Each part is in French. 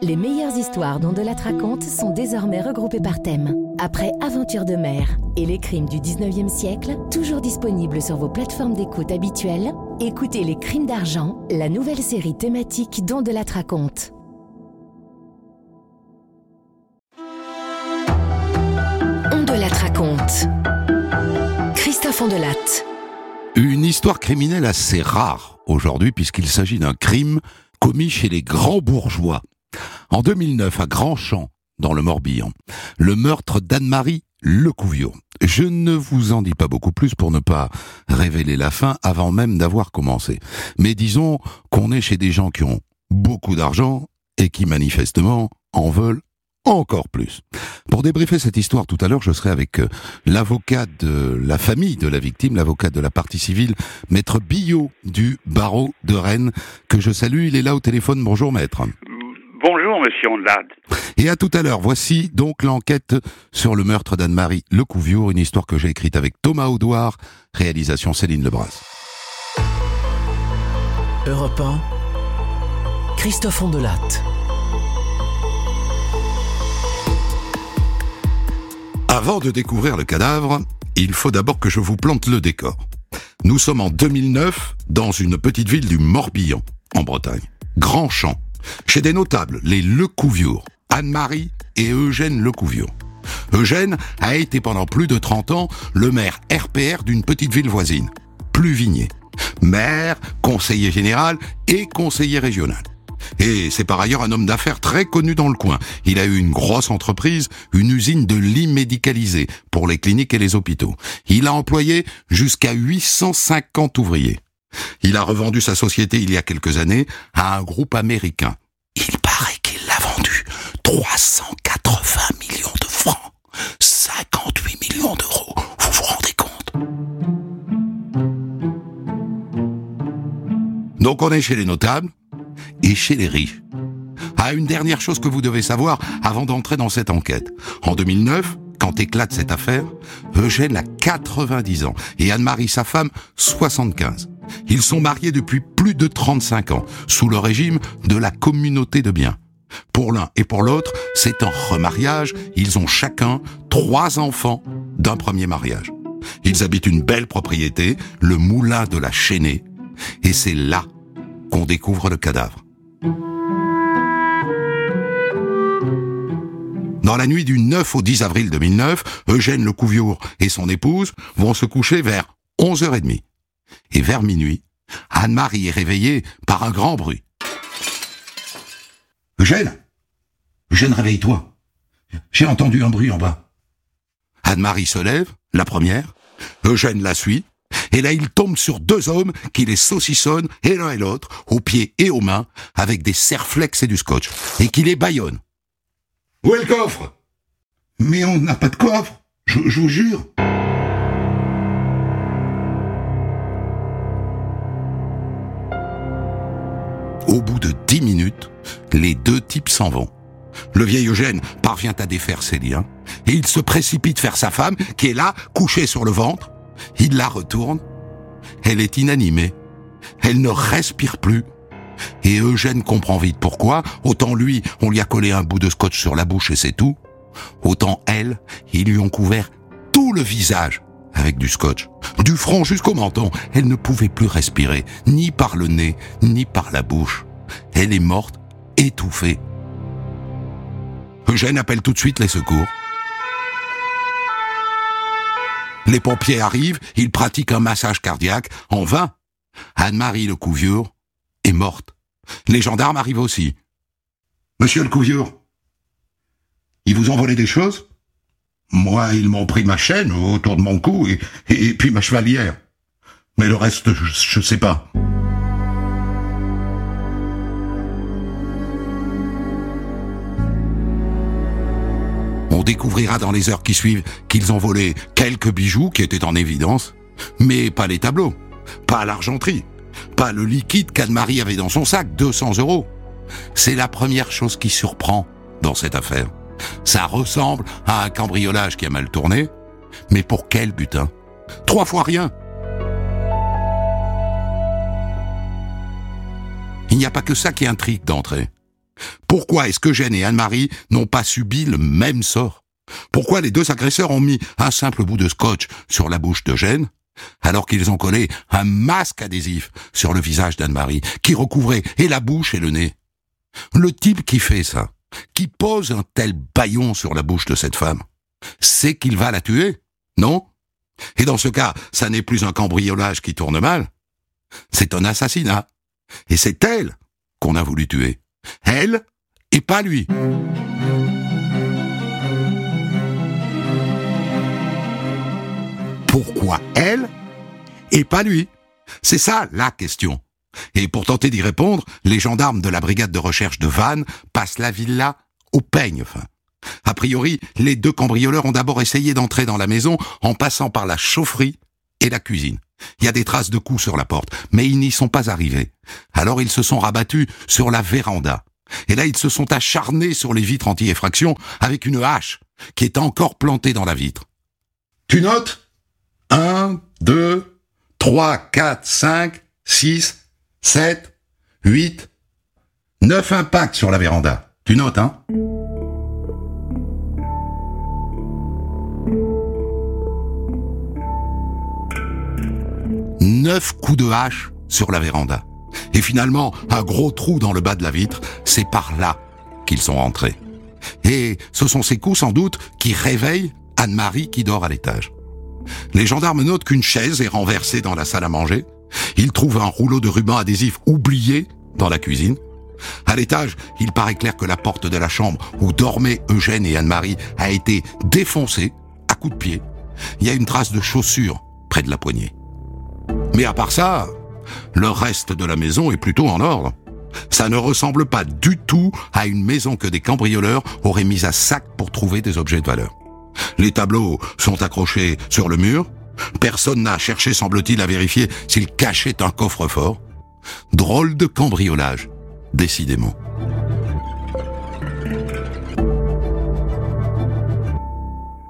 Les meilleures histoires dont de la raconte sont désormais regroupées par thème. Après Aventure de mer et les crimes du 19e siècle, toujours disponibles sur vos plateformes d'écoute habituelles, écoutez Les crimes d'argent, la nouvelle série thématique dont de la raconte. On raconte. Christophe Ondelat. Une histoire criminelle assez rare aujourd'hui puisqu'il s'agit d'un crime commis chez les grands bourgeois en 2009, à Grandchamp, dans le Morbihan, le meurtre d'Anne-Marie Lecouvio. Je ne vous en dis pas beaucoup plus pour ne pas révéler la fin avant même d'avoir commencé. Mais disons qu'on est chez des gens qui ont beaucoup d'argent et qui manifestement en veulent encore plus. Pour débriefer cette histoire tout à l'heure, je serai avec euh, l'avocat de la famille de la victime, l'avocat de la partie civile, maître Billot du barreau de Rennes, que je salue. Il est là au téléphone. Bonjour maître. Bonjour, monsieur Ondelade. Et à tout à l'heure. Voici donc l'enquête sur le meurtre d'Anne-Marie Lecouviour, une histoire que j'ai écrite avec Thomas Audouard, réalisation Céline Lebras. Europe 1, Christophe Ondelat. Avant de découvrir le cadavre, il faut d'abord que je vous plante le décor. Nous sommes en 2009 dans une petite ville du Morbihan, en Bretagne. Grand champ, chez des notables, les Lecouviour, Anne-Marie et Eugène Lecouviour. Eugène a été pendant plus de 30 ans le maire RPR d'une petite ville voisine, Pluvigné. Maire, conseiller général et conseiller régional. Et c'est par ailleurs un homme d'affaires très connu dans le coin. Il a eu une grosse entreprise, une usine de lits médicalisés pour les cliniques et les hôpitaux. Il a employé jusqu'à 850 ouvriers. Il a revendu sa société il y a quelques années à un groupe américain. Il paraît qu'il l'a vendu 380 millions de francs. 58 millions d'euros. Vous vous rendez compte? Donc on est chez les notables et chez les riches. Ah, une dernière chose que vous devez savoir avant d'entrer dans cette enquête. En 2009, quand éclate cette affaire, Eugène a 90 ans et Anne-Marie, sa femme, 75. Ils sont mariés depuis plus de 35 ans, sous le régime de la communauté de biens. Pour l'un et pour l'autre, c'est un remariage. Ils ont chacun trois enfants d'un premier mariage. Ils habitent une belle propriété, le moulin de la Chaînée, et c'est là qu'on découvre le cadavre. Dans la nuit du 9 au 10 avril 2009, Eugène Lecouviour et son épouse vont se coucher vers 11h30 et vers minuit, Anne-Marie est réveillée par un grand bruit. Eugène Eugène, réveille-toi. J'ai entendu un bruit en bas. Anne-Marie se lève, la première, Eugène la suit, et là il tombe sur deux hommes qui les saucissonnent, et l'un et l'autre, aux pieds et aux mains, avec des serflex et du scotch, et qui les bâillonnent. Où est le coffre? Mais on n'a pas de coffre, je, je vous jure. Au bout de dix minutes, les deux types s'en vont. Le vieil Eugène parvient à défaire ses liens et il se précipite vers sa femme qui est là, couchée sur le ventre. Il la retourne. Elle est inanimée. Elle ne respire plus. Et Eugène comprend vite pourquoi. Autant lui, on lui a collé un bout de scotch sur la bouche et c'est tout. Autant elle, ils lui ont couvert tout le visage avec du scotch. Du front jusqu'au menton, elle ne pouvait plus respirer, ni par le nez, ni par la bouche. Elle est morte, étouffée. Eugène appelle tout de suite les secours. Les pompiers arrivent, ils pratiquent un massage cardiaque, en vain. Anne-Marie Le Couviure est morte. Les gendarmes arrivent aussi. Monsieur Le Couviure, ils vous ont volé des choses? Moi, ils m'ont pris ma chaîne autour de mon cou et, puis ma chevalière. Mais le reste, je, je sais pas. On découvrira dans les heures qui suivent qu'ils ont volé quelques bijoux qui étaient en évidence, mais pas les tableaux, pas l'argenterie, pas le liquide qu'Anne-Marie avait dans son sac, 200 euros. C'est la première chose qui surprend dans cette affaire. Ça ressemble à un cambriolage qui a mal tourné. Mais pour quel butin? Trois fois rien. Il n'y a pas que ça qui intrigue d'entrée. Pourquoi est-ce qu'Eugène et Anne-Marie n'ont pas subi le même sort? Pourquoi les deux agresseurs ont mis un simple bout de scotch sur la bouche d'Eugène alors qu'ils ont collé un masque adhésif sur le visage d'Anne-Marie, qui recouvrait et la bouche et le nez? Le type qui fait ça, qui pose un tel baillon sur la bouche de cette femme, sait qu'il va la tuer, non? Et dans ce cas, ça n'est plus un cambriolage qui tourne mal, c'est un assassinat. Et c'est elle qu'on a voulu tuer. Elle et pas lui. Pourquoi elle et pas lui? C'est ça la question. Et pour tenter d'y répondre, les gendarmes de la brigade de recherche de Vannes passent la villa au peigne fin. A priori, les deux cambrioleurs ont d'abord essayé d'entrer dans la maison en passant par la chaufferie et la cuisine. Il y a des traces de coups sur la porte, mais ils n'y sont pas arrivés. Alors ils se sont rabattus sur la véranda. Et là, ils se sont acharnés sur les vitres anti-effraction avec une hache qui est encore plantée dans la vitre. Tu notes? 1, 2, 3, 4, 5, 6, 7, 8, 9 impacts sur la véranda. Tu notes, hein? Neuf coups de hache sur la véranda. Et finalement, un gros trou dans le bas de la vitre, c'est par là qu'ils sont rentrés. Et ce sont ces coups sans doute qui réveillent Anne-Marie qui dort à l'étage. Les gendarmes notent qu'une chaise est renversée dans la salle à manger. Ils trouvent un rouleau de ruban adhésif oublié dans la cuisine. À l'étage, il paraît clair que la porte de la chambre où dormaient Eugène et Anne-Marie a été défoncée à coups de pied. Il y a une trace de chaussure près de la poignée. Mais à part ça, le reste de la maison est plutôt en ordre. Ça ne ressemble pas du tout à une maison que des cambrioleurs auraient mise à sac pour trouver des objets de valeur. Les tableaux sont accrochés sur le mur. Personne n'a cherché, semble-t-il, à vérifier s'ils cachaient un coffre-fort. Drôle de cambriolage, décidément.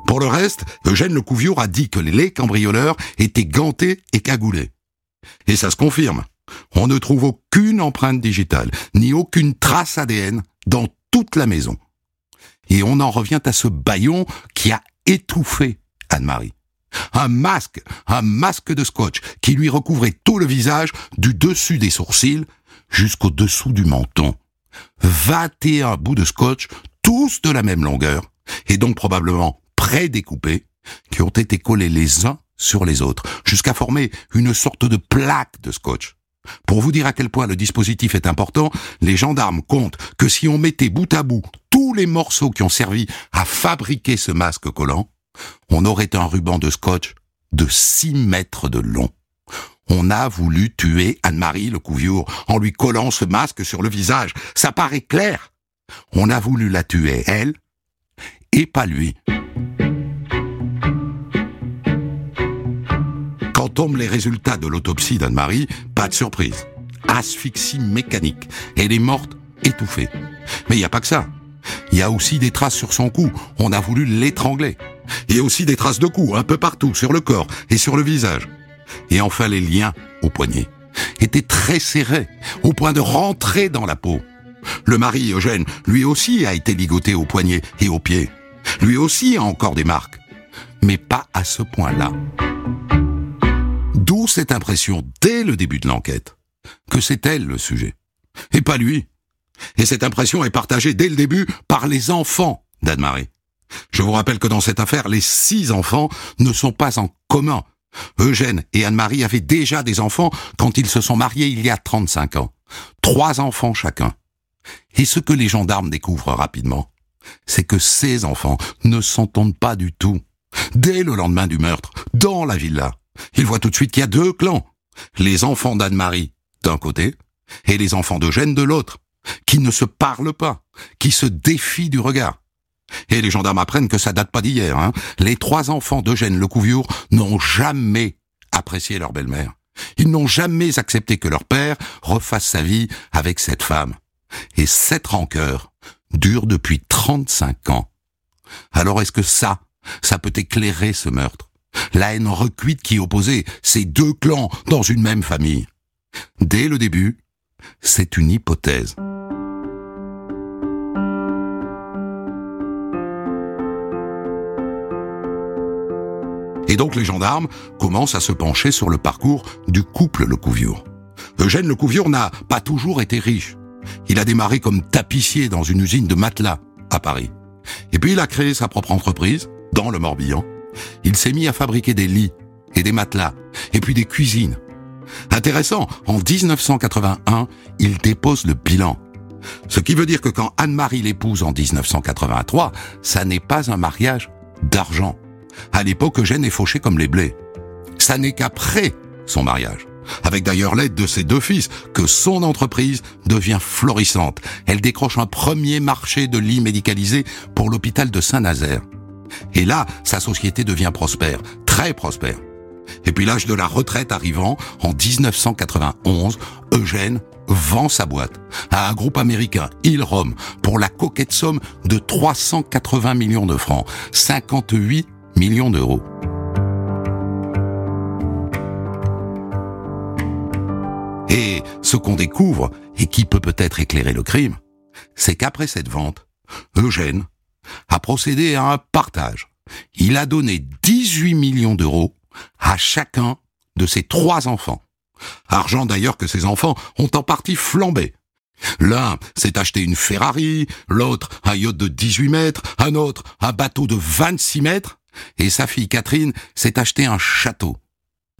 Pour le reste, Eugène Lecouviour a dit que les cambrioleurs étaient gantés et cagoulés. Et ça se confirme. On ne trouve aucune empreinte digitale, ni aucune trace ADN dans toute la maison. Et on en revient à ce baillon qui a étouffé Anne-Marie. Un masque, un masque de scotch qui lui recouvrait tout le visage du dessus des sourcils jusqu'au dessous du menton. 21 bouts de scotch, tous de la même longueur, et donc probablement prédécoupés, qui ont été collés les uns sur les autres, jusqu'à former une sorte de plaque de scotch. Pour vous dire à quel point le dispositif est important, les gendarmes comptent que si on mettait bout à bout tous les morceaux qui ont servi à fabriquer ce masque collant, on aurait un ruban de scotch de 6 mètres de long. On a voulu tuer Anne-Marie le Couviour en lui collant ce masque sur le visage. Ça paraît clair. On a voulu la tuer, elle, et pas lui. Quand tombent les résultats de l'autopsie d'Anne-Marie, pas de surprise. Asphyxie mécanique. Elle est morte étouffée. Mais il n'y a pas que ça. Il y a aussi des traces sur son cou. On a voulu l'étrangler. Il y a aussi des traces de coups un peu partout, sur le corps et sur le visage. Et enfin, les liens au poignet étaient très serrés, au point de rentrer dans la peau. Le mari, Eugène, lui aussi a été ligoté au poignet et aux pieds. Lui aussi a encore des marques. Mais pas à ce point-là. D'où cette impression, dès le début de l'enquête, que c'est elle le sujet, et pas lui. Et cette impression est partagée dès le début par les enfants d'Anne-Marie. Je vous rappelle que dans cette affaire, les six enfants ne sont pas en commun. Eugène et Anne-Marie avaient déjà des enfants quand ils se sont mariés il y a 35 ans. Trois enfants chacun. Et ce que les gendarmes découvrent rapidement, c'est que ces enfants ne s'entendent pas du tout. Dès le lendemain du meurtre, dans la villa, ils voient tout de suite qu'il y a deux clans. Les enfants d'Anne-Marie, d'un côté, et les enfants d'Eugène de l'autre, qui ne se parlent pas, qui se défient du regard. Et les gendarmes apprennent que ça date pas d'hier. Hein. Les trois enfants d'Eugène Lecouviour n'ont jamais apprécié leur belle-mère. Ils n'ont jamais accepté que leur père refasse sa vie avec cette femme. Et cette rancœur dure depuis 35 ans. Alors est-ce que ça, ça peut éclairer ce meurtre? La haine recuite qui opposait ces deux clans dans une même famille? Dès le début, c'est une hypothèse. Et donc les gendarmes commencent à se pencher sur le parcours du couple Lecouviour. Eugène Lecouviour n'a pas toujours été riche. Il a démarré comme tapissier dans une usine de matelas à Paris. Et puis il a créé sa propre entreprise dans le Morbihan. Il s'est mis à fabriquer des lits et des matelas et puis des cuisines. Intéressant, en 1981, il dépose le bilan. Ce qui veut dire que quand Anne-Marie l'épouse en 1983, ça n'est pas un mariage d'argent. À l'époque, Eugène est fauché comme les blés. Ça n'est qu'après son mariage, avec d'ailleurs l'aide de ses deux fils, que son entreprise devient florissante. Elle décroche un premier marché de lits médicalisés pour l'hôpital de Saint-Nazaire. Et là, sa société devient prospère, très prospère. Et puis l'âge de la retraite arrivant, en 1991, Eugène vend sa boîte à un groupe américain, Ilrom, pour la coquette somme de 380 millions de francs, 58 millions d'euros. Et ce qu'on découvre, et qui peut peut-être éclairer le crime, c'est qu'après cette vente, Eugène a procédé à un partage. Il a donné 18 millions d'euros à chacun de ses trois enfants. Argent d'ailleurs que ses enfants ont en partie flambé. L'un s'est acheté une Ferrari, l'autre un yacht de 18 mètres, un autre un bateau de 26 mètres, et sa fille Catherine s'est acheté un château.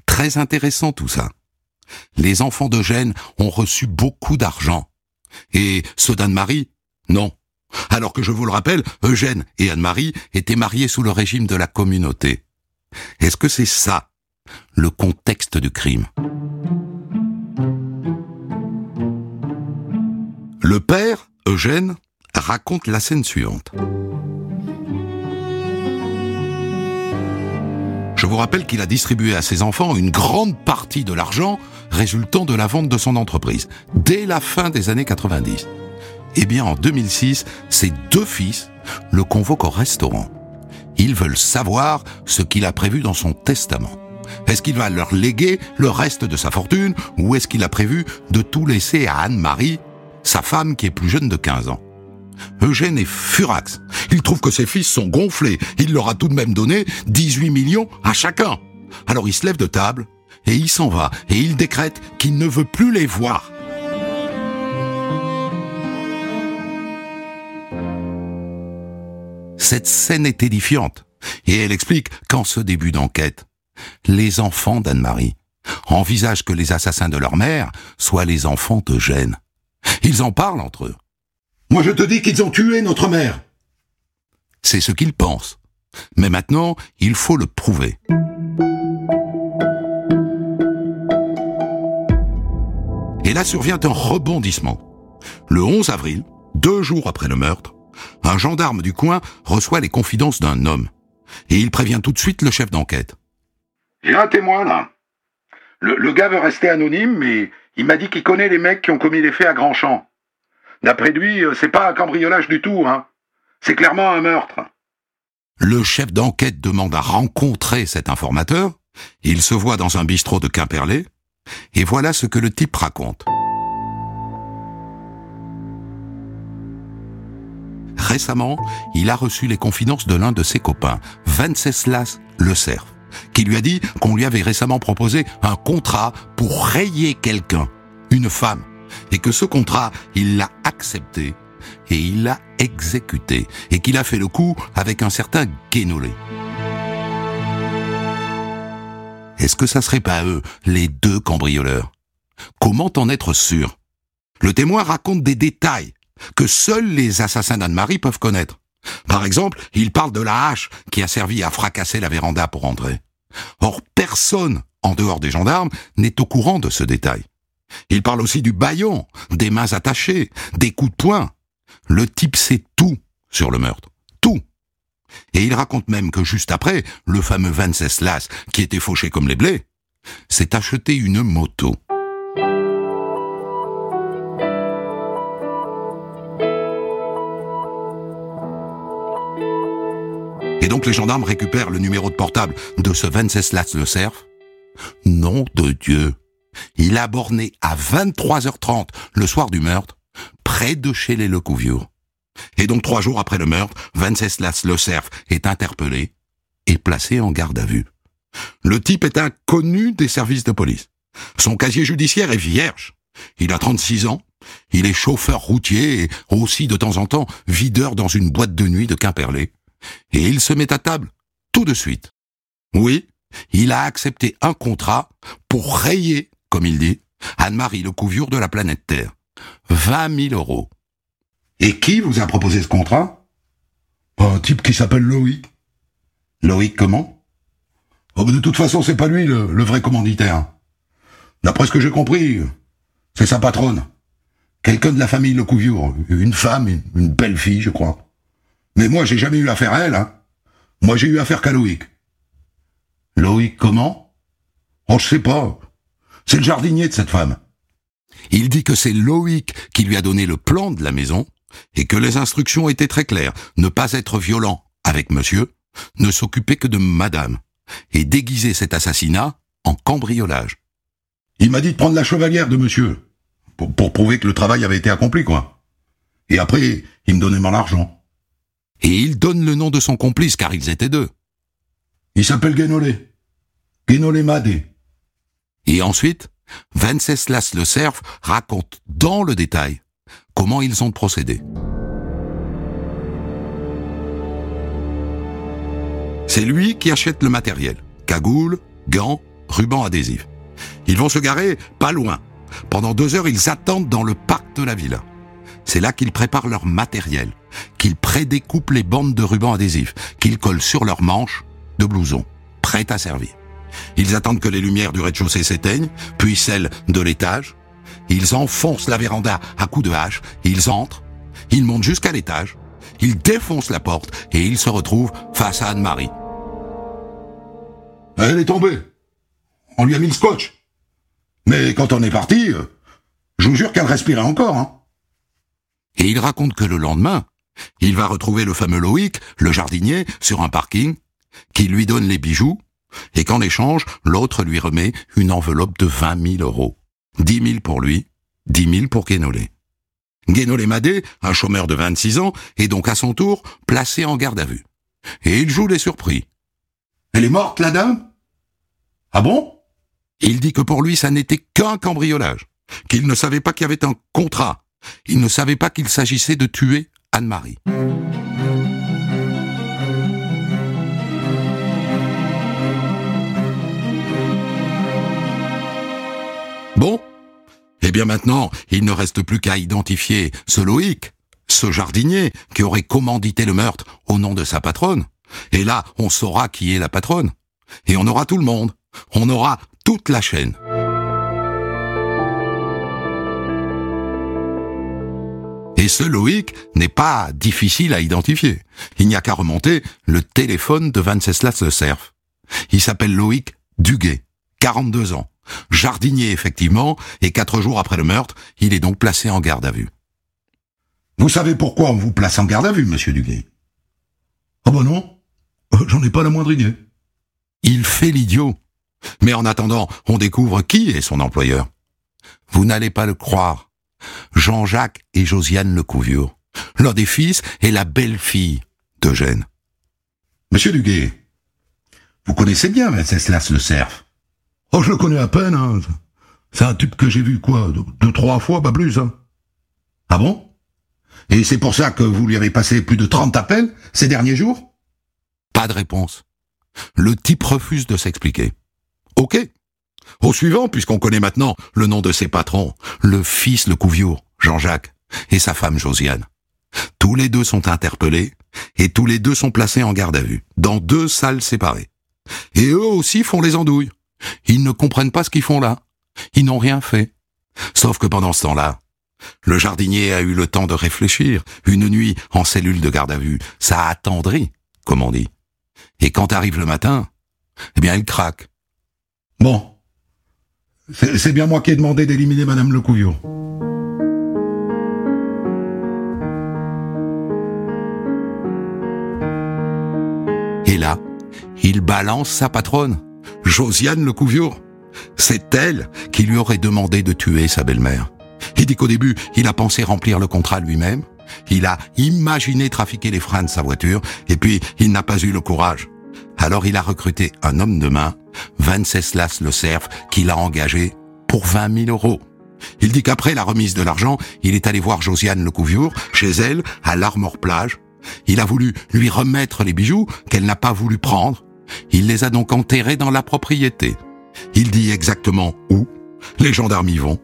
Très intéressant tout ça. Les enfants d'Eugène ont reçu beaucoup d'argent. Et ceux d'Anne-Marie, non. Alors que je vous le rappelle, Eugène et Anne-Marie étaient mariés sous le régime de la communauté. Est-ce que c'est ça, le contexte du crime? Le père, Eugène, raconte la scène suivante. Je vous rappelle qu'il a distribué à ses enfants une grande partie de l'argent résultant de la vente de son entreprise, dès la fin des années 90. Eh bien, en 2006, ses deux fils le convoquent au restaurant. Ils veulent savoir ce qu'il a prévu dans son testament. Est-ce qu'il va leur léguer le reste de sa fortune ou est-ce qu'il a prévu de tout laisser à Anne-Marie, sa femme qui est plus jeune de 15 ans? Eugène est furax. Il trouve que ses fils sont gonflés. Il leur a tout de même donné 18 millions à chacun. Alors il se lève de table et il s'en va et il décrète qu'il ne veut plus les voir. Cette scène est édifiante et elle explique qu'en ce début d'enquête, les enfants d'Anne-Marie envisagent que les assassins de leur mère soient les enfants d'Eugène. Ils en parlent entre eux. Moi je te dis qu'ils ont tué notre mère. C'est ce qu'ils pensent. Mais maintenant, il faut le prouver. Et là survient un rebondissement. Le 11 avril, deux jours après le meurtre, un gendarme du coin reçoit les confidences d'un homme. Et il prévient tout de suite le chef d'enquête. J'ai un témoin là. Le, le, gars veut rester anonyme, mais il m'a dit qu'il connaît les mecs qui ont commis les faits à Grandchamp. D'après lui, c'est pas un cambriolage du tout, hein. C'est clairement un meurtre. Le chef d'enquête demande à rencontrer cet informateur. Il se voit dans un bistrot de Quimperlé. Et voilà ce que le type raconte. Récemment, il a reçu les confidences de l'un de ses copains, Venceslas Le Cerf, qui lui a dit qu'on lui avait récemment proposé un contrat pour rayer quelqu'un, une femme, et que ce contrat, il l'a accepté et il l'a exécuté, et qu'il a fait le coup avec un certain Guénolé. Est-ce que ça serait pas eux, les deux cambrioleurs? Comment en être sûr? Le témoin raconte des détails que seuls les assassins d'Anne-Marie peuvent connaître. Par exemple, il parle de la hache qui a servi à fracasser la véranda pour entrer. Or, personne, en dehors des gendarmes, n'est au courant de ce détail. Il parle aussi du baillon, des mains attachées, des coups de poing. Le type sait tout sur le meurtre. Tout. Et il raconte même que juste après, le fameux Venceslas, qui était fauché comme les blés, s'est acheté une moto. Et donc les gendarmes récupèrent le numéro de portable de ce Venceslas le Cerf. Nom de Dieu. Il a borné à 23h30 le soir du meurtre, près de chez les Lecouvieux. Et donc trois jours après le meurtre, Venceslas le Cerf est interpellé et placé en garde à vue. Le type est inconnu des services de police. Son casier judiciaire est vierge. Il a 36 ans. Il est chauffeur routier et aussi de temps en temps videur dans une boîte de nuit de Quimperlé. Et il se met à table tout de suite. Oui, il a accepté un contrat pour rayer, comme il dit, Anne-Marie le Couviure de la planète Terre. 20 000 euros. Et qui vous a proposé ce contrat? Un type qui s'appelle Loïc. Loïc comment? Oh, De toute façon, c'est pas lui le, le vrai commanditaire. D'après ce que j'ai compris, c'est sa patronne. Quelqu'un de la famille Le Couviure. Une femme, une, une belle fille, je crois. Mais moi, j'ai jamais eu affaire à elle, hein. Moi, j'ai eu affaire qu'à Loïc. Loïc comment? Oh, je sais pas. C'est le jardinier de cette femme. Il dit que c'est Loïc qui lui a donné le plan de la maison et que les instructions étaient très claires. Ne pas être violent avec monsieur, ne s'occuper que de madame et déguiser cet assassinat en cambriolage. Il m'a dit de prendre la chevalière de monsieur. Pour, pour prouver que le travail avait été accompli, quoi. Et après, il me donnait mon argent. Et il donne le nom de son complice car ils étaient deux. Il s'appelle Guénolé. Guénolé Madé. Et ensuite, Venceslas le Cerf raconte dans le détail comment ils ont procédé. C'est lui qui achète le matériel. Cagoule, gants, ruban adhésif. Ils vont se garer pas loin. Pendant deux heures, ils attendent dans le parc de la villa. C'est là qu'ils préparent leur matériel, qu'ils prédécoupent les bandes de ruban adhésif, qu'ils collent sur leurs manches de blousons, prêts à servir. Ils attendent que les lumières du rez-de-chaussée s'éteignent, puis celles de l'étage. Ils enfoncent la véranda à coups de hache, ils entrent, ils montent jusqu'à l'étage, ils défoncent la porte et ils se retrouvent face à Anne-Marie. Elle est tombée. On lui a mis le scotch. Mais quand on est parti, euh, je vous jure qu'elle respirait encore. Hein. Et il raconte que le lendemain, il va retrouver le fameux Loïc, le jardinier, sur un parking, qui lui donne les bijoux, et qu'en échange, l'autre lui remet une enveloppe de 20 000 euros. 10 000 pour lui, 10 000 pour Guénolé. Guénolé Madé, un chômeur de 26 ans, est donc à son tour placé en garde à vue. Et il joue les surpris. Elle est morte, la dame? Ah bon? Il dit que pour lui, ça n'était qu'un cambriolage, qu'il ne savait pas qu'il y avait un contrat, il ne savait pas qu'il s'agissait de tuer Anne-Marie. Bon Eh bien maintenant, il ne reste plus qu'à identifier ce Loïc, ce jardinier qui aurait commandité le meurtre au nom de sa patronne. Et là, on saura qui est la patronne. Et on aura tout le monde. On aura toute la chaîne. Et ce Loïc n'est pas difficile à identifier. Il n'y a qu'à remonter le téléphone de Venceslas le Cerf. Il s'appelle Loïc Duguay, 42 ans, jardinier effectivement, et quatre jours après le meurtre, il est donc placé en garde à vue. Vous savez pourquoi on vous place en garde à vue, monsieur Duguay? Ah bah non, Euh, j'en ai pas la moindre idée. Il fait l'idiot. Mais en attendant, on découvre qui est son employeur. Vous n'allez pas le croire. Jean-Jacques et Josiane Lecouviure, l'un des fils et la belle-fille d'Eugène. Monsieur Duguay, vous connaissez bien Venceslas le Cerf Oh, je le connais à peine, hein. C'est un type que j'ai vu, quoi, deux, trois fois, pas plus, hein. Ah bon? Et c'est pour ça que vous lui avez passé plus de 30 appels ces derniers jours? Pas de réponse. Le type refuse de s'expliquer. Ok. Au suivant, puisqu'on connaît maintenant le nom de ses patrons, le fils Lecouviure, Jean-Jacques, et sa femme Josiane. Tous les deux sont interpellés, et tous les deux sont placés en garde à vue, dans deux salles séparées. Et eux aussi font les andouilles. Ils ne comprennent pas ce qu'ils font là. Ils n'ont rien fait. Sauf que pendant ce temps-là, le jardinier a eu le temps de réfléchir. Une nuit en cellule de garde à vue, ça attendrit, comme on dit. Et quand arrive le matin, eh bien, il craque. Bon. C'est bien moi qui ai demandé d'éliminer Madame Lecouviure. Et là, il balance sa patronne, Josiane Lecouviure. C'est elle qui lui aurait demandé de tuer sa belle-mère. Il dit qu'au début, il a pensé remplir le contrat lui-même. Il a imaginé trafiquer les freins de sa voiture, et puis il n'a pas eu le courage. Alors il a recruté un homme de main, Venceslas le Cerf, qu'il a engagé pour 20 000 euros. Il dit qu'après la remise de l'argent, il est allé voir Josiane Lecouviour, chez elle, à l'Armor Plage. Il a voulu lui remettre les bijoux qu'elle n'a pas voulu prendre. Il les a donc enterrés dans la propriété. Il dit exactement où. Les gendarmes y vont.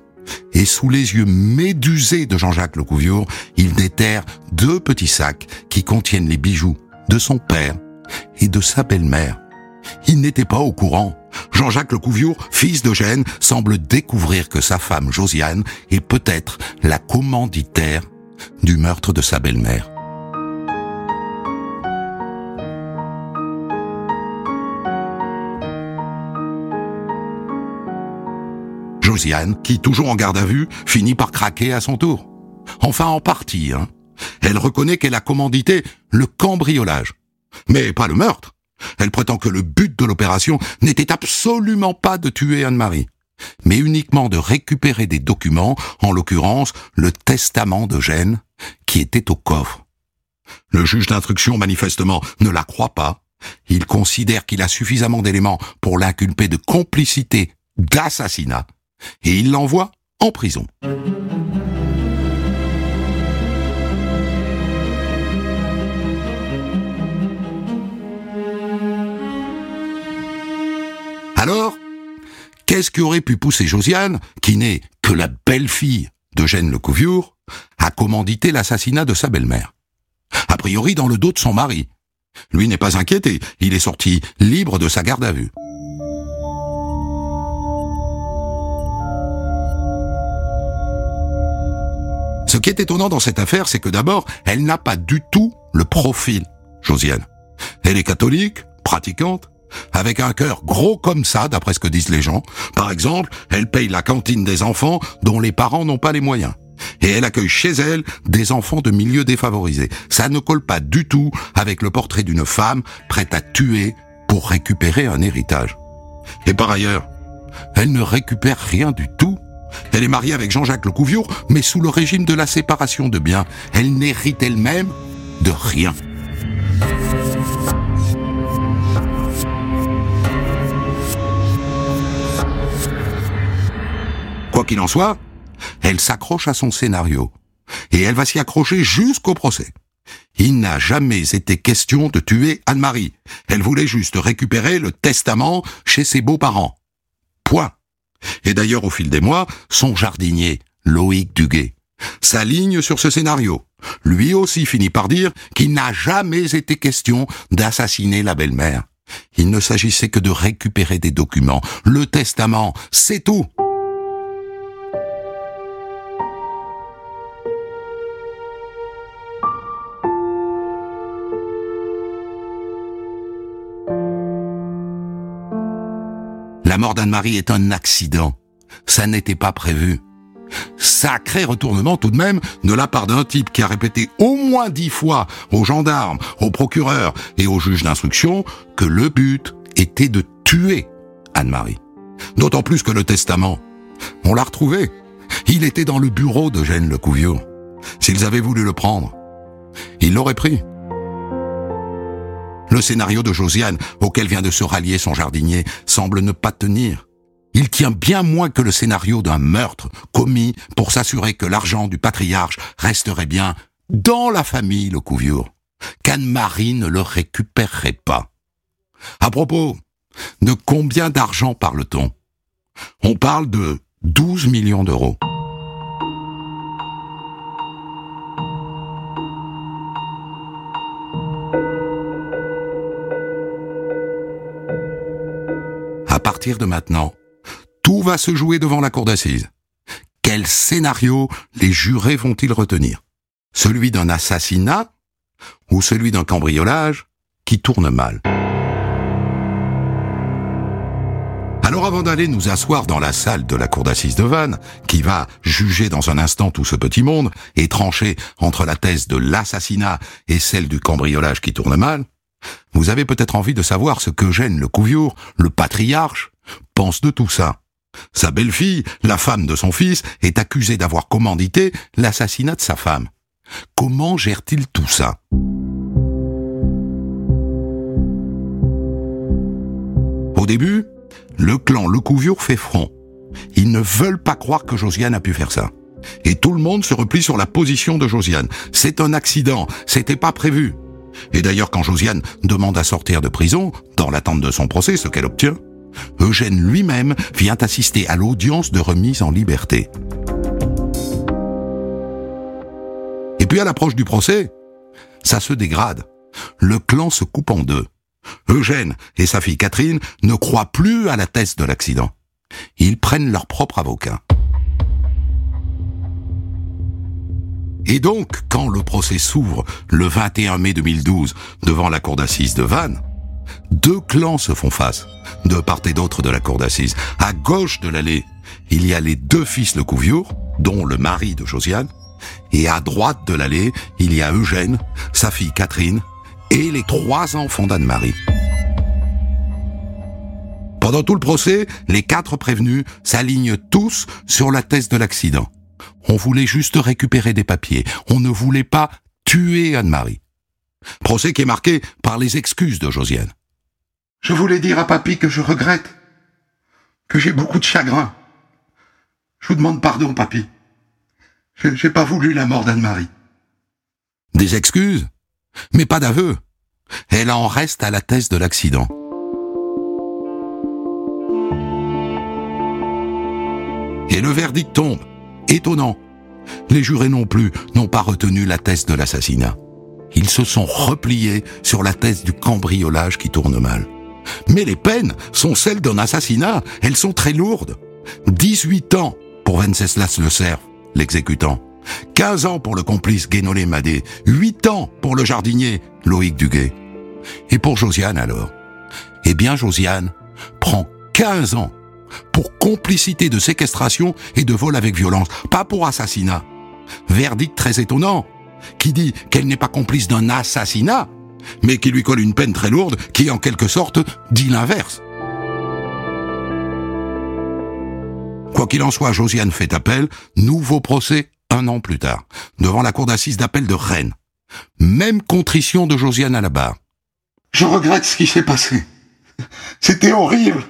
Et sous les yeux médusés de Jean-Jacques Lecouviour, il déterre deux petits sacs qui contiennent les bijoux de son père et de sa belle-mère. Il n'était pas au courant. Jean-Jacques Lecouviour, fils d'Eugène, semble découvrir que sa femme Josiane est peut-être la commanditaire du meurtre de sa belle-mère. Qui toujours en garde à vue, finit par craquer à son tour. Enfin en partie, hein. Elle reconnaît qu'elle a commandité le cambriolage. Mais pas le meurtre. Elle prétend que le but de l'opération n'était absolument pas de tuer Anne-Marie, mais uniquement de récupérer des documents, en l'occurrence le testament d'Eugène, qui était au coffre. Le juge d'instruction manifestement ne la croit pas. Il considère qu'il a suffisamment d'éléments pour l'inculper de complicité d'assassinat et il l'envoie en prison. Alors, qu'est-ce qui aurait pu pousser Josiane, qui n'est que la belle-fille d'Eugène Lecouviour, à commanditer l'assassinat de sa belle-mère? A priori dans le dos de son mari. Lui n'est pas inquiété, il est sorti libre de sa garde à vue. Qui est étonnant dans cette affaire, c'est que d'abord, elle n'a pas du tout le profil, Josiane. Elle est catholique, pratiquante, avec un cœur gros comme ça, d'après ce que disent les gens. Par exemple, elle paye la cantine des enfants dont les parents n'ont pas les moyens. Et elle accueille chez elle des enfants de milieux défavorisés. Ça ne colle pas du tout avec le portrait d'une femme prête à tuer pour récupérer un héritage. Et par ailleurs, elle ne récupère rien du tout elle est mariée avec Jean-Jacques Lecouviour, mais sous le régime de la séparation de biens. Elle n'hérite elle-même de rien. Quoi qu'il en soit, elle s'accroche à son scénario. Et elle va s'y accrocher jusqu'au procès. Il n'a jamais été question de tuer Anne-Marie. Elle voulait juste récupérer le testament chez ses beaux-parents. Point. Et d'ailleurs, au fil des mois, son jardinier, Loïc Duguet, s'aligne sur ce scénario. Lui aussi finit par dire qu'il n'a jamais été question d'assassiner la belle-mère. Il ne s'agissait que de récupérer des documents. Le testament, c'est tout. La mort d'Anne-Marie est un accident. Ça n'était pas prévu. Sacré retournement tout de même de la part d'un type qui a répété au moins dix fois aux gendarmes, aux procureurs et aux juges d'instruction que le but était de tuer Anne-Marie. D'autant plus que le testament, on l'a retrouvé. Il était dans le bureau de Gênes Lecouviour. S'ils avaient voulu le prendre, ils l'auraient pris. Le scénario de Josiane, auquel vient de se rallier son jardinier, semble ne pas tenir. Il tient bien moins que le scénario d'un meurtre commis pour s'assurer que l'argent du patriarche resterait bien dans la famille le Couviour, qu'Anne-Marie ne le récupérerait pas. À propos, de combien d'argent parle-t-on? On parle de 12 millions d'euros. À partir de maintenant, tout va se jouer devant la cour d'assises. Quel scénario les jurés vont-ils retenir? Celui d'un assassinat ou celui d'un cambriolage qui tourne mal? Alors avant d'aller nous asseoir dans la salle de la cour d'assises de Vannes, qui va juger dans un instant tout ce petit monde et trancher entre la thèse de l'assassinat et celle du cambriolage qui tourne mal, vous avez peut-être envie de savoir ce que gêne le Couviour, le patriarche, pense de tout ça. Sa belle-fille, la femme de son fils, est accusée d'avoir commandité l'assassinat de sa femme. Comment gère-t-il tout ça? Début, le clan Lecouviure fait front. Ils ne veulent pas croire que Josiane a pu faire ça. Et tout le monde se replie sur la position de Josiane. C'est un accident, c'était pas prévu. Et d'ailleurs, quand Josiane demande à sortir de prison, dans l'attente de son procès, ce qu'elle obtient, Eugène lui-même vient assister à l'audience de remise en liberté. Et puis à l'approche du procès, ça se dégrade. Le clan se coupe en deux. Eugène et sa fille Catherine ne croient plus à la thèse de l'accident. Ils prennent leur propre avocat. Et donc, quand le procès s'ouvre le 21 mai 2012 devant la cour d'assises de Vannes, deux clans se font face, de part et d'autre de la cour d'assises. À gauche de l'allée, il y a les deux fils Le Couviour, dont le mari de Josiane, et à droite de l'allée, il y a Eugène, sa fille Catherine, et les trois enfants d'Anne-Marie. Pendant tout le procès, les quatre prévenus s'alignent tous sur la thèse de l'accident. On voulait juste récupérer des papiers. On ne voulait pas tuer Anne-Marie. Procès qui est marqué par les excuses de Josiane. Je voulais dire à papy que je regrette, que j'ai beaucoup de chagrin. Je vous demande pardon, papy. J'ai pas voulu la mort d'Anne-Marie. Des excuses? Mais pas d'aveu. Elle en reste à la thèse de l'accident. Et le verdict tombe. Étonnant. Les jurés non plus n'ont pas retenu la thèse de l'assassinat. Ils se sont repliés sur la thèse du cambriolage qui tourne mal. Mais les peines sont celles d'un assassinat. Elles sont très lourdes. 18 ans pour Venceslas Le Cerf, l'exécutant. 15 ans pour le complice Guénolé Madé. 8 ans pour le jardinier Loïc Duguay. Et pour Josiane alors? Eh bien Josiane prend 15 ans pour complicité de séquestration et de vol avec violence, pas pour assassinat. Verdict très étonnant, qui dit qu'elle n'est pas complice d'un assassinat, mais qui lui colle une peine très lourde qui, en quelque sorte, dit l'inverse. Quoi qu'il en soit, Josiane fait appel, nouveau procès un an plus tard, devant la cour d'assises d'appel de Rennes. Même contrition de Josiane à la barre. Je regrette ce qui s'est passé. C'était horrible.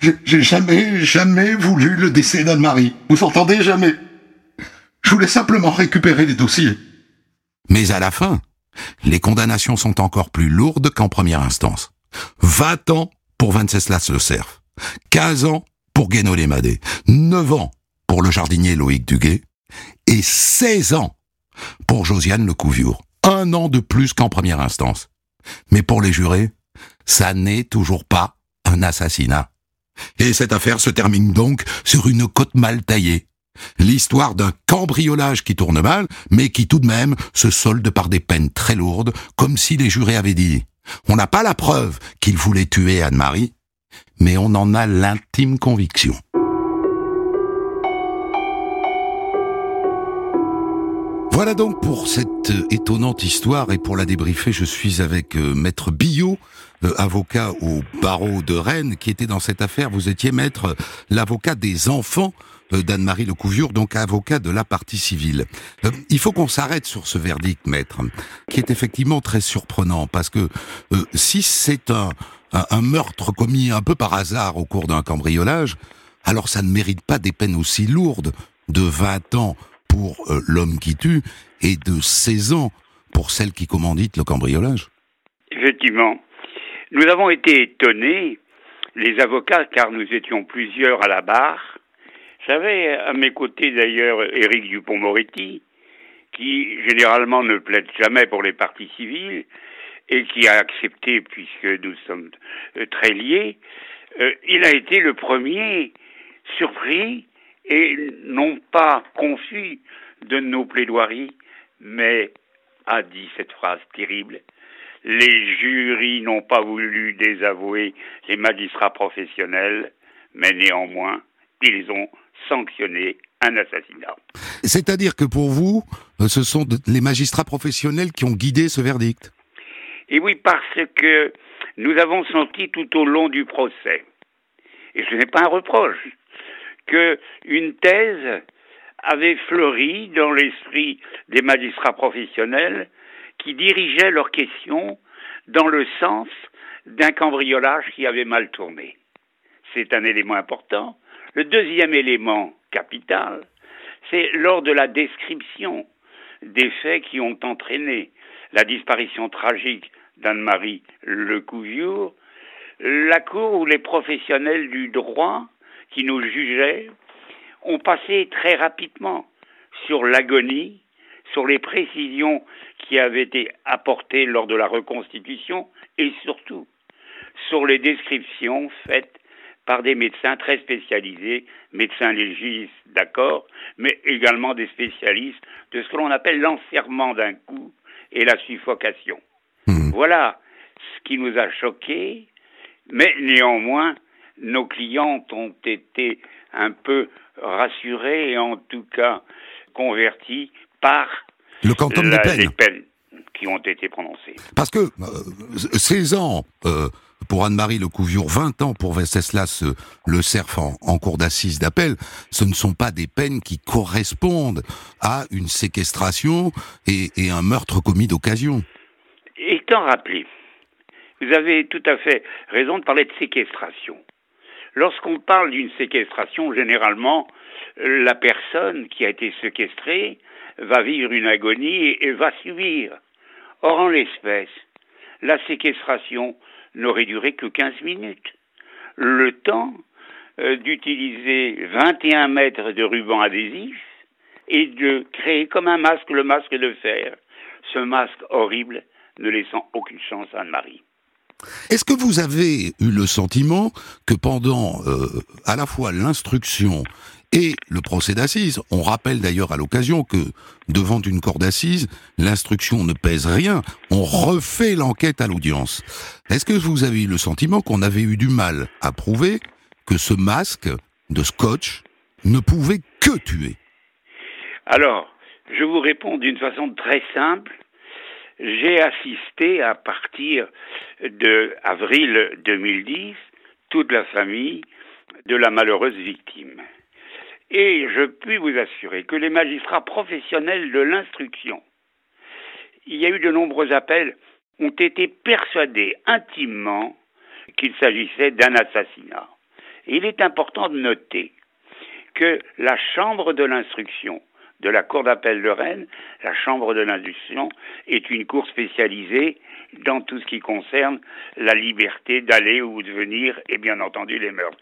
J'ai jamais, jamais voulu le décès d'Anne-Marie. Vous entendez jamais Je voulais simplement récupérer les dossiers. Mais à la fin, les condamnations sont encore plus lourdes qu'en première instance. 20 ans pour Venceslas Le Cerf, 15 ans pour Guénolé Madé, 9 ans pour le jardinier Loïc Duguay, et 16 ans pour Josiane Le Couviour. Un an de plus qu'en première instance. Mais pour les jurés, ça n'est toujours pas un assassinat. Et cette affaire se termine donc sur une côte mal taillée. L'histoire d'un cambriolage qui tourne mal, mais qui tout de même se solde par des peines très lourdes, comme si les jurés avaient dit. On n'a pas la preuve qu'il voulait tuer Anne-Marie, mais on en a l'intime conviction. Voilà donc pour cette étonnante histoire et pour la débriefer, je suis avec euh, maître Billot, euh, avocat au barreau de Rennes, qui était dans cette affaire. Vous étiez maître, l'avocat des enfants euh, d'Anne-Marie Lecouviure, donc avocat de la partie civile. il faut qu'on s'arrête sur ce verdict, maître, qui est effectivement très surprenant, parce que si c'est un, meurtre commis un peu par hasard au cours d'un cambriolage, alors ça ne mérite pas des peines aussi lourdes de 20 ans pour euh, l'homme qui tue et de 16 ans pour celle qui commandite le cambriolage. Effectivement. Nous avons été étonnés, les avocats, car nous étions plusieurs à la barre. J'avais à mes côtés d'ailleurs Éric Dupont-Moretti, qui généralement ne plaide jamais pour les partis civils et qui a accepté, puisque nous sommes euh, très liés, euh, il a été le premier surpris et non pas confus de nos plaidoiries, mais a dit cette phrase terrible. Les jurys n'ont pas voulu désavouer les magistrats professionnels, mais néanmoins, ils ont sanctionné un assassinat. C'est-à-dire que pour vous, ce sont les magistrats professionnels qui ont guidé ce verdict? Et oui, parce que nous avons senti tout au long du procès, et ce n'est pas un reproche, qu'une thèse avait fleuri dans l'esprit des magistrats professionnels qui dirigeaient leurs questions dans le sens d'un cambriolage qui avait mal tourné. C'est un élément important. Le deuxième élément capital, c'est lors de la description des faits qui ont entraîné la disparition tragique d'Anne-Marie Lecouviour, la Cour ou les professionnels du droit qui nous jugeaient ont passé très rapidement sur l'agonie, sur les précisions qui avaient été apportées lors de la reconstitution et surtout sur les descriptions faites par des médecins très spécialisés, médecins légistes, d'accord, mais également des spécialistes de ce que l'on appelle l'enserrement d'un coup et la suffocation. Mmh. Voilà ce qui nous a choqués, mais néanmoins, nos clientes ont été un peu rassurés et en tout cas convertis par le quantum la, des peines. les peines qui ont été prononcées. Parce que euh, 16 ans euh, pour Anne-Marie Lecouviure, 20 ans pour Venceslas euh, Le Cerf en, en cour d'assises d'appel, ce ne sont pas des peines qui correspondent à une séquestration et, et un meurtre commis d'occasion. Étant rappelé, vous avez tout à fait raison de parler de séquestration. Lorsqu'on parle d'une séquestration, généralement, la personne qui a été séquestrée va vivre une agonie et va subir. Or, en l'espèce, la séquestration n'aurait duré que 15 minutes. Le temps euh, d'utiliser 21 mètres de ruban adhésif et de créer comme un masque le masque de fer. Ce masque horrible ne laissant aucune chance à Anne-Marie. Est-ce que vous avez eu le sentiment que pendant euh, à la fois l'instruction et le procès d'assises, on rappelle d'ailleurs à l'occasion que devant une cour d'assises, l'instruction ne pèse rien, on refait l'enquête à l'audience. Est-ce que vous avez eu le sentiment qu'on avait eu du mal à prouver que ce masque de scotch ne pouvait que tuer? Alors, je vous réponds d'une façon très simple j'ai assisté à partir de avril 2010 toute la famille de la malheureuse victime. Et je puis vous assurer que les magistrats professionnels de l'instruction, il y a eu de nombreux appels, ont été persuadés intimement qu'il s'agissait d'un assassinat. Et il est important de noter que la Chambre de l'instruction de la Cour d'appel de Rennes, la Chambre de l'instruction est une cour spécialisée dans tout ce qui concerne la liberté d'aller ou de venir et bien entendu les meurtres,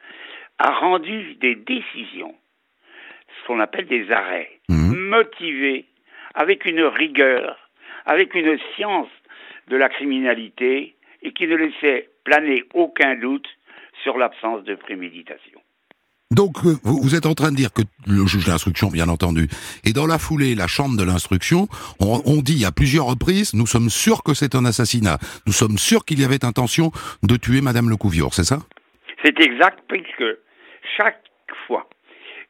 a rendu des décisions, ce qu'on appelle des arrêts, mmh. motivés avec une rigueur, avec une science de la criminalité et qui ne laissait planer aucun doute sur l'absence de préméditation. Donc, euh, vous êtes en train de dire que le juge d'instruction, bien entendu, et dans la foulée, la chambre de l'instruction, on, on, dit à plusieurs reprises, nous sommes sûrs que c'est un assassinat. Nous sommes sûrs qu'il y avait intention de tuer Madame Lecouvior, c'est ça? C'est exact, puisque chaque fois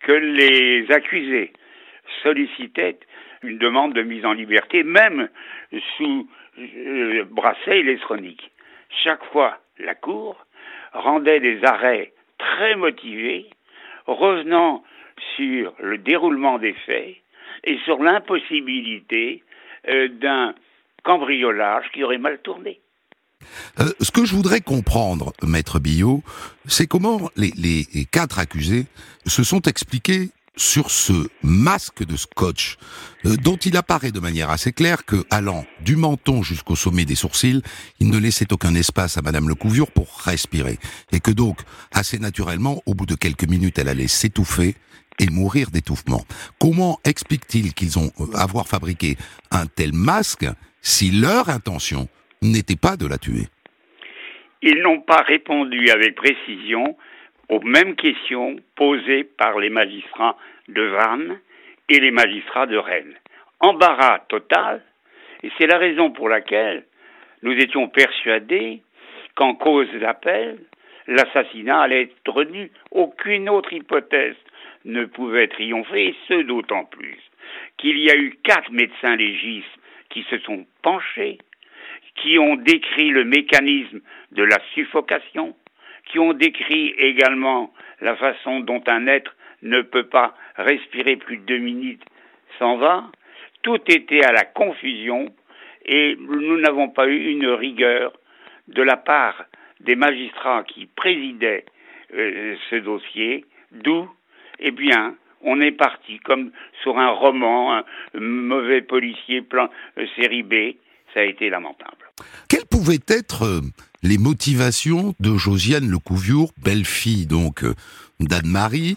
que les accusés sollicitaient une demande de mise en liberté, même sous euh, bracelet électronique, chaque fois la Cour rendait des arrêts très motivés revenant sur le déroulement des faits et sur l'impossibilité euh, d'un cambriolage qui aurait mal tourné. Euh, ce que je voudrais comprendre, maître Billot, c'est comment les, les, quatre accusés se sont expliqués sur ce masque de scotch, euh, dont il apparaît de manière assez claire que, allant du menton jusqu'au sommet des sourcils, il ne laissait aucun espace à Madame Lecouviure pour respirer, et que donc, assez naturellement, au bout de quelques minutes, elle allait s'étouffer et mourir d'étouffement. Comment explique-t-il qu'ils ont euh, avoir fabriqué un tel masque si leur intention n'était pas de la tuer Ils n'ont pas répondu avec précision aux mêmes questions posées par les magistrats de Vannes et les magistrats de Rennes. Embarras total, et c'est la raison pour laquelle nous étions persuadés qu'en cause d'appel, l'assassinat allait être nu. Aucune autre hypothèse ne pouvait triompher, et ce d'autant plus qu'il y a eu quatre médecins légistes qui se sont penchés, qui ont décrit le mécanisme de la suffocation, qui ont décrit également la façon dont un être ne peut pas respirer plus de deux minutes s'en va, tout était à la confusion et nous n'avons pas eu une rigueur de la part des magistrats qui présidaient euh, ce dossier, d'où, eh bien, on est parti comme sur un roman, un mauvais policier, plan euh, série B. Ça a été lamentable. Quelles pouvaient être euh, les motivations de Josiane Lecouviour, belle-fille donc euh, d'Anne-Marie,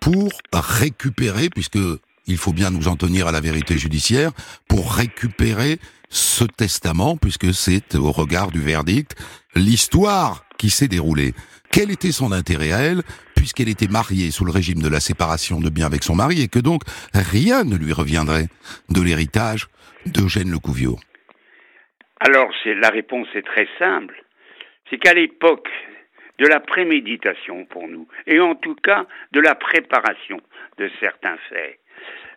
pour récupérer, puisque il faut bien nous en tenir à la vérité judiciaire, pour récupérer ce testament, puisque c'est au regard du verdict l'histoire qui s'est déroulée. Quel était son intérêt à elle, puisqu'elle était mariée sous le régime de la séparation de biens avec son mari, et que donc rien ne lui reviendrait de l'héritage d'Eugène Lecouviour Alors, la réponse est très simple. C'est qu'à l'époque de la préméditation pour nous, et en tout cas de la préparation de certains faits,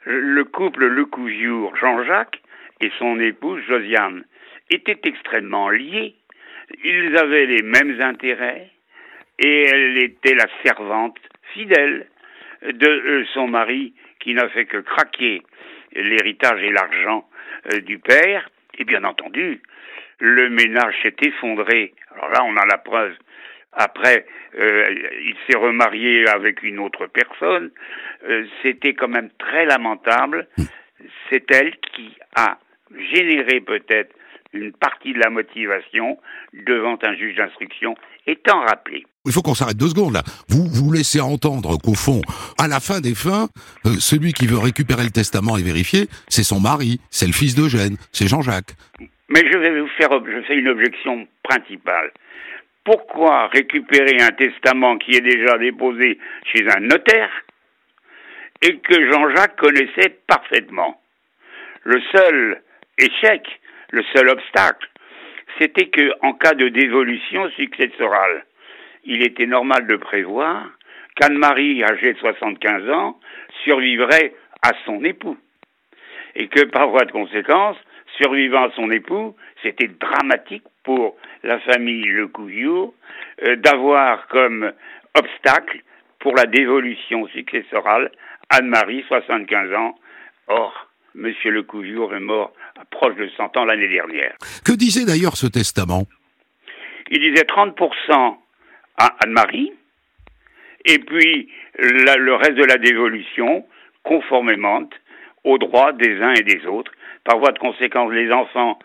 le couple Lecouviour, Jean-Jacques, et son épouse Josiane étaient extrêmement liés. Ils avaient les mêmes intérêts, et elle était la servante fidèle de euh, son mari qui n'a fait que craquer l'héritage et l'argent euh, du père. Et bien entendu, le ménage s'est effondré. Alors là, on a la preuve. Après, euh, il s'est remarié avec une autre personne. C'était quand même très lamentable. C'est elle qui a généré peut-être une partie de la motivation devant un juge d'instruction étant rappelé. Il faut qu'on s'arrête deux secondes là. Vous vous laissez entendre qu'au fond, à la fin des fins, euh, celui qui veut récupérer le testament et vérifier, c'est son mari, c'est le fils d'Eugène, c'est Jean-Jacques. Mais je vais vous faire, je fais une objection principale. Pourquoi récupérer un testament qui est déjà déposé chez un notaire et que Jean-Jacques connaissait parfaitement? Le seul échec, le seul obstacle, c'était que en cas de dévolution successorale, il était normal de prévoir qu'Anne-Marie, âgée de 75 ans, survivrait à son époux. Et que par voie de conséquence, survivant à son époux, c'était dramatique pour la famille Le Couillou euh, d'avoir comme obstacle pour la dévolution successorale Anne-Marie, 75 ans. Or, Monsieur Le Couillou est mort à proche de 100 ans l'année dernière. Que disait d'ailleurs ce testament? Il disait 30% à Anne-Marie, et puis le reste de la dévolution, conformément aux droits des uns et des autres. Par voie de conséquence, les enfants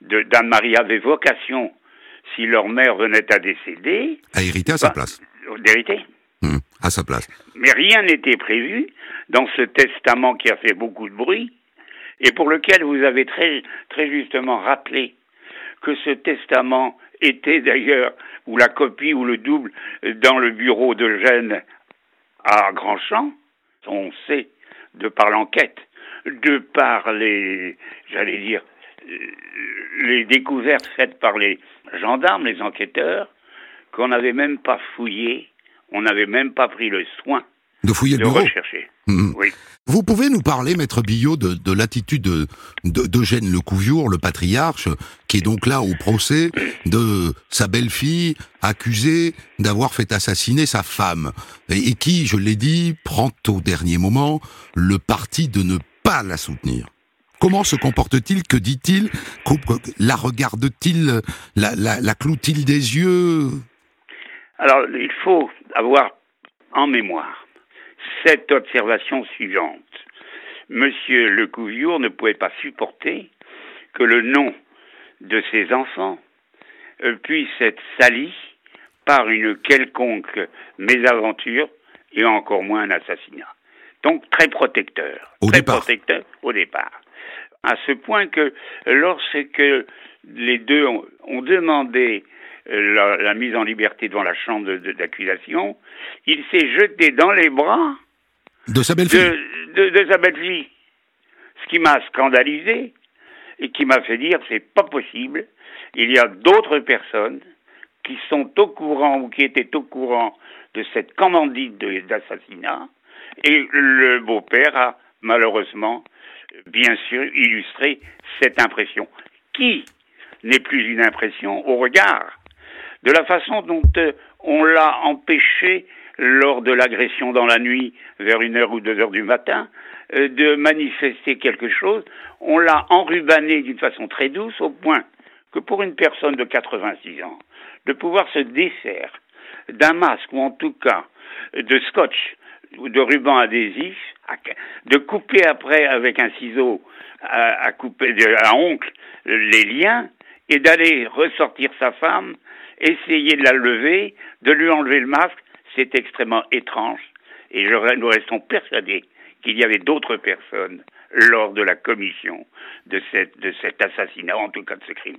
d'Anne-Marie avaient vocation, si leur mère venait à décéder, à hériter à sa bah, place. D'hériter. Hum, à sa place. Mais rien n'était prévu dans ce testament qui a fait beaucoup de bruit et pour lequel vous avez très, très justement rappelé que ce testament était d'ailleurs, ou la copie ou le double, dans le bureau de Gênes à Grandchamp. On sait, de par l'enquête, de par les, j'allais dire, les découvertes faites par les gendarmes, les enquêteurs, qu'on n'avait même pas fouillé, on n'avait même pas pris le soin de fouiller le bureau. rechercher. Mhm. Oui. Vous pouvez nous parler, maître Billot, de, de l'attitude d'Eugène de, Lecouviour, le patriarche, qui est donc là au procès de sa belle-fille accusée d'avoir fait assassiner sa femme, et, qui, je l'ai dit, prend au dernier moment le parti de ne pas la soutenir. Comment se comporte-t-il? Que dit-il? La regarde-t-il? La, la, la cloue-t-il des yeux? Alors, il faut avoir en mémoire cette observation suivante. Monsieur Lecouviour ne pouvait pas supporter que le nom de ses enfants euh, puisse être sali par une quelconque mésaventure et encore moins un assassinat. Donc très protecteur. Au très départ. protecteur au départ. À ce point que lorsque les deux ont, demandé euh, la, mise en liberté devant la chambre d'accusation, il s'est jeté dans les bras de sa belle-fille. De, sa belle-fille. Ce qui m'a scandalisé et qui m'a fait dire c'est pas possible. Il y a d'autres personnes qui sont au courant ou qui étaient au courant de cette commandite d'assassinat et le beau-père a malheureusement bien sûr illustré cette impression qui n'est plus une impression au regard de la façon dont euh, on l'a empêché lors de l'agression dans la nuit, vers une heure ou deux heures du matin, euh, de manifester quelque chose. On l'a enrubané d'une façon très douce, au point que pour une personne de 86 ans, de pouvoir se défaire d'un masque ou en tout cas de scotch ou de ruban adhésif, de couper après avec un ciseau à, couper à oncle les liens et d'aller ressortir sa femme, essayer de la lever, de lui enlever le masque, c'est extrêmement étrange. Et nous restons persuadés qu'il y avait d'autres personnes lors de la commission de, de cet assassinat, en tout cas de ce crime.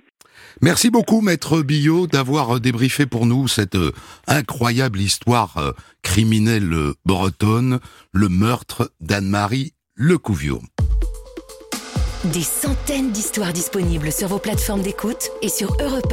Merci beaucoup, maître Billot, d'avoir débriefé pour nous cette euh, incroyable histoire euh, criminelle bretonne, le meurtre d'Anne-Marie Lecouvio. Des centaines d'histoires disponibles sur vos plateformes d'écoute et sur europe